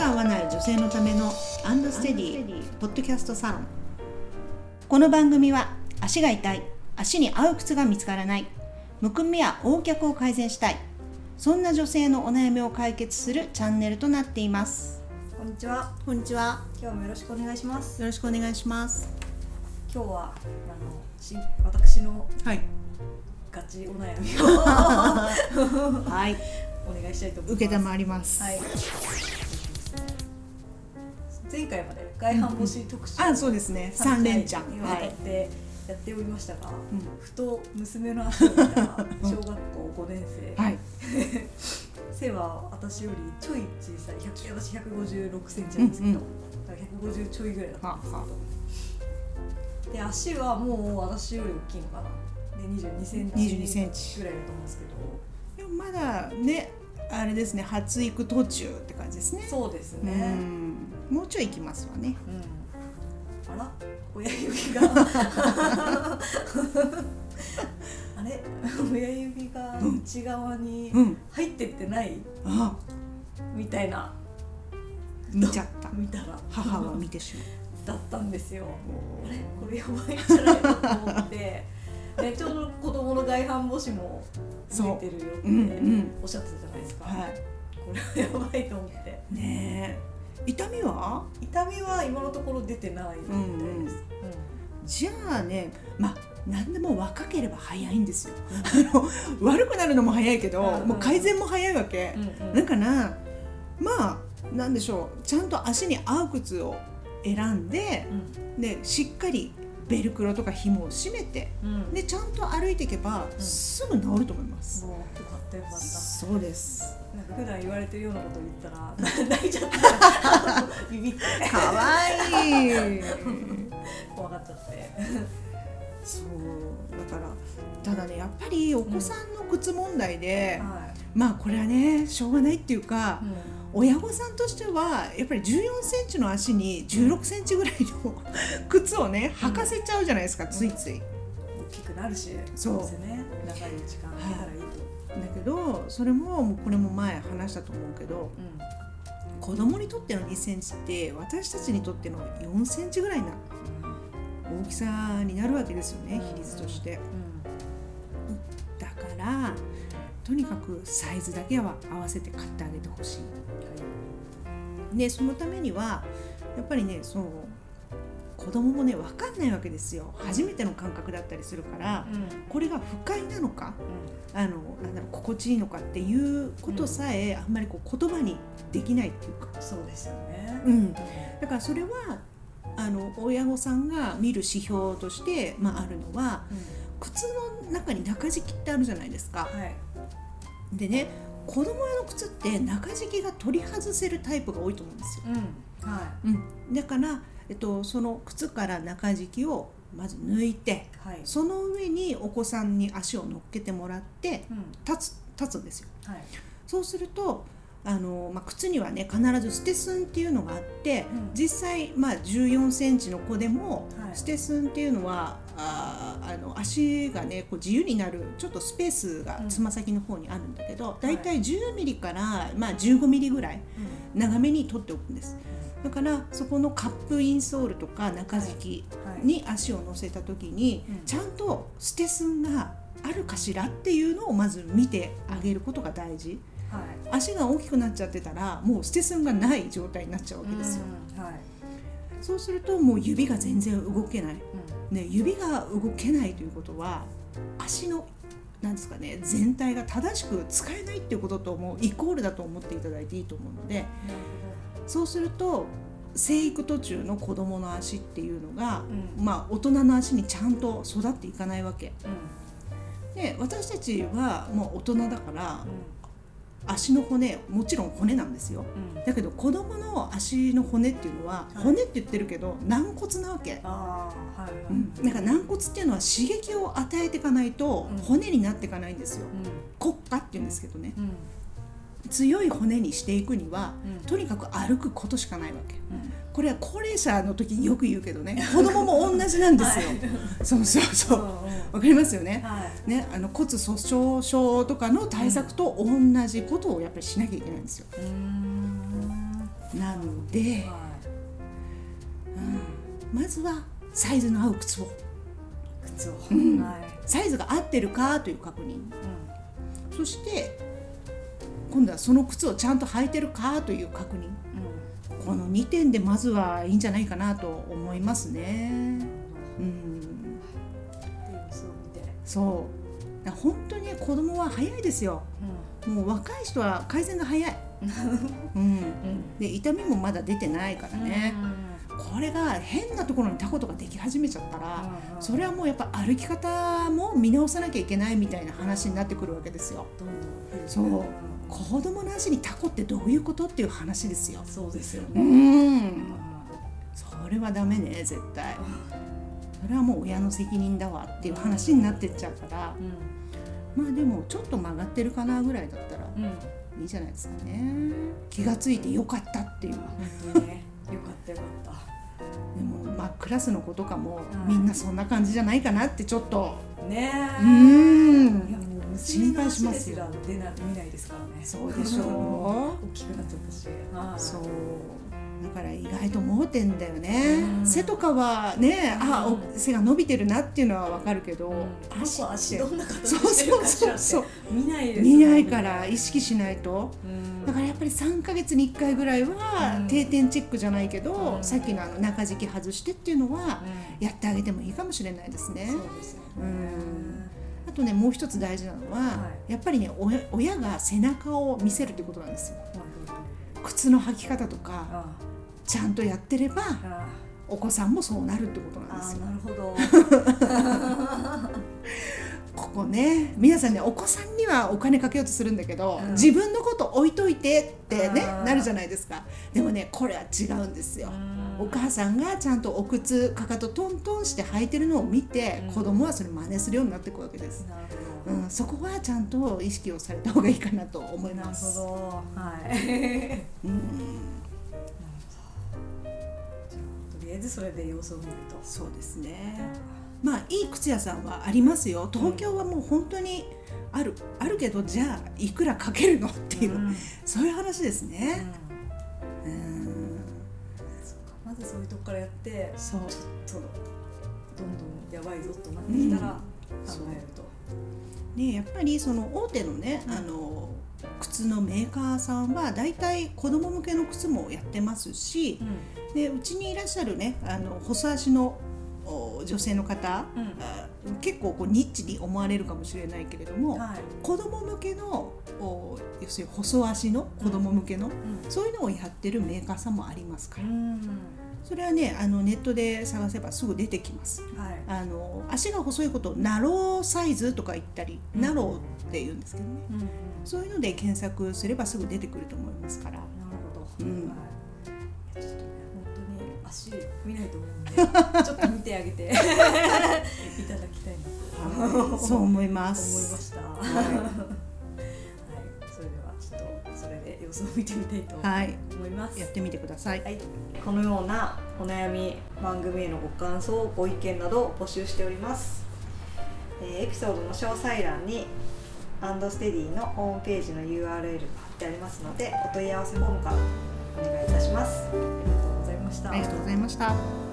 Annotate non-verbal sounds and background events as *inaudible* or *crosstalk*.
が合わない女性のためのアンドステディポッドキャストサロンこの番組は足が痛い足に合う靴が見つからないむくみや横脚を改善したいそんな女性のお悩みを解決するチャンネルとなっていますこんにちは。こんにちは今日もよろしくお願いします。よろしくお願いします今日はあのし私のはいガチお悩みを *laughs* はいお願いしたいと思います。受けたまわります、はい。前回まで外反母趾特集、あそうですね。三三連チャン。にわたってやっておりましたが、ん。ふと娘の足を見た小学校5年生、はい。*laughs* 背は私よりちょい小さい100私156センチなんですけど、うんだから150ちょいぐらいだったんですけど、はで足はもう私より大きいのかな。で22センチ22センチぐらいだと思うんですけでもまだねあれですね発育途中って感じですね。どそうですうねんもうちょい行きますわね。うん、あら？親指が。あれ？親指が内側にうん。入ってってない？あ。みたいな。見ちゃった。見たら。母は見てしまだったんですよ。うあれ？これやばいんじゃないかと思って。でちょうど子供の外反母趾も出てるよってう。んうん。おっしゃってたじゃないですか、はこれはやばいと思って。いねえ痛みは？痛みは今のところ出てないみたいです、じゃあねまあ何でも若ければ早いんですよ。あの *laughs* 悪くなるのも早いけど、うんうんもう改善も早いわけ。う、んうん。うんだからまあなんでしょう。ちゃんと足に合う靴を選んででしっかりベルクロとか紐を締めてうん。うんでちゃんと歩いていけば、うん。すぐ治ると思います、もうよかったよかった。そうです。なんか普段言われてるようなこと言ったら *laughs* 泣いちゃった。ビビってかわいい。怖がっちゃって。そう。だからただねやっぱりお子さんの靴問題で、はまあこれはねしょうがないっていうかい、、親御さんとしてはやっぱり1 4センチの足に1 6センチぐらいの靴をね履かせちゃうじゃないですか、ついつい。大きくなるしそう。ですよね。長い時間あげたらいいと、だけどそれももうこれも前話したと思うけど子供にとっての2センチって私たちにとっての4センチぐらいな大きさになるわけですよね比率として。だからとにかくサイズだけは合わせて買ってあげてほしい。でそのためにはやっぱりねそう子供もね分かんないわけですよ。初めての感覚だったりするからうん。うんこれが不快なのかあのなんだろう心地いいのかっていうことさえあんまりこう言葉にできないっていうか、そうですよね、うん、だからそれはあの親御さんが見る指標として、まあ、あるのは靴の中に中敷きってあるじゃないですか。はい。でね子供用の靴って中敷きが取り外せるタイプが多いと思うんですよ。うんはうん、だから、えっと、その靴から中敷きをまず抜いていはい。その上にお子さんに足を乗っけてもらってうん。立つ立つんですよ。はい。そうするとあの、まあ、靴にはね必ずステスンっていうのがあって、うん。実際、まあ、1 4センチの子でも、はい。ステスンっていうのはあーあの足がねこう自由になるちょっとスペースがうん。つま先の方にあるんだけど、だい。たい10ミリから、まあ、15ミリぐらい長めに取っておくんです。だからそこのカップインソールとか中敷はい。きに足を乗せた時に、うん。ちゃんとステスンがあるかしらっていうのをまず見てあげることが大事。はい。足が大きくなっちゃってたらもうステスンがない状態になっちゃうわけですよ、そうするともう指が全然動けない、うん。ね、指が動けないということは足のなんですかね全体が正しく使えないっていうことともうイコールだと思っていただいていいと思うのでそうすると生育途中の子供の足っていうのが、うん。まあ大人の足にちゃんと育っていかないわけ。ほどで私たちはもう大人だからうん足の骨もちろん骨なんですよ。うん。うんだけど子供の足の骨っていうのは、はい。骨って言ってるけど軟骨なわけ、はいはい。うん、だから軟骨っていうのは刺激を与えていかないとうん。骨になっていかないんですよ、う骨化っていうんですけどね強い骨にしていくにはうん。とにかく歩くことしかないわけ。うん。これは高齢者の時によく言うけどね子供も同じなんですよ、*laughs* そうそうそう。うんう。んわかりますよね。はい。ねあの骨粗鬆症とかの対策と同じことをやっぱりしなきゃいけないんですよ。なので、うん、まずはサイズの合う靴を。靴を、サイズが合ってるかという確認、うん、そして今度はその靴をちゃんと履いてるかという確認、うん、この2点でまずはいいんじゃないかなと思いますね。うん、そう。本当に子供は早いですよ、うん、もう若い人は改善が早い、*laughs* うん、で痛みもまだ出てないからね、これが変なところにタコとかでき始めちゃったら、それはもうやっぱ歩き方も見直さなきゃいけないみたいな話になってくるわけですよ。そう子供の足にタコってどういうことっていう話ですよ。そうですよね。うん。それはダメね絶対。それはもう親の責任だわっていう話になってっちゃうから、まあでもちょっと曲がってるかなぐらいだったらいいじゃないですかね。気がついてよかったっていう。ね、よかったよかった。でもまあクラスの子とかもみんなそんな感じじゃないかなってちょっとねうん心配しますよ。出な見ないですからね。そうでしょう。大きくなっちゃったし。そう。だから意外と盲点だよね、背とかはね、あ背が伸びてるなっていうのはわかるけど、足足どんな形してるかしらって見ないです、見ないから意識しないと、だからやっぱり3か月に1回ぐらいは定点チェックじゃないけど、さっきのあの中敷き外してっていうのはやってあげてもいいかもしれないですね。そうですよね、あとねもう一つ大事なのは、はい、やっぱりね親が背中を見せるってことなんですよ。靴の履き方とかちゃんとやってればお子さんもそうなるってことなんですよ。なるほど。*laughs* ここね皆さんねお子さんにはお金かけようとするんだけど、うん、自分のこと置いといてってねなるじゃないですか。でもねこれは違うんですよ。お母さんがちゃんとお靴かかとトントンして履いてるのを見て、うん、子供はそれ真似するようになっていくわけです。うん、そこはちゃんと意識をされた方がいいかなと思います。なるほど。はい、うんりあえずそれで様子を見ると。そうですね。まあいい靴屋さんはありますよ。東京はもう本当にある、あるけどじゃあいくらかけるのっていう、うん、そういう話ですね、うん、うん。まずそういうとこからやってそう。ちょっとどんどんやばいぞとなってきたら考えると、うん、ねやっぱりその大手のね、あの靴のメーカーさんは大体子供向けの靴もやってますし、うん、でうちにいらっしゃるねあの細足の女性の方、うん、結構こうニッチに思われるかもしれないけれども、はい、子供向けの要するに細足の子供向けの、うん、そういうのをやってるメーカーさんもありますから。それはねあのネットで探せばすぐ出てきます、はい、あの足が細いことをナローサイズとか言ったり、ナローって言うんですけどね、そういうので検索すればすぐ出てくると思いますから。なるほど。うん。はい、ちょっとね本当に足見ないと思うんで、*laughs* ちょっと見てあげて *laughs* いただきたいなと。そう思います。思いました。はい。それで様子を見てみたいと思います。はい、やってみてください。はい。このようなお悩み番組へのご感想、ご意見などを募集しております。えー、エピソードの詳細欄にアンドステディのホームページの URL が貼ってありますのでお問い合わせフォームからお願いいたしますありがとうございましたありがとうございました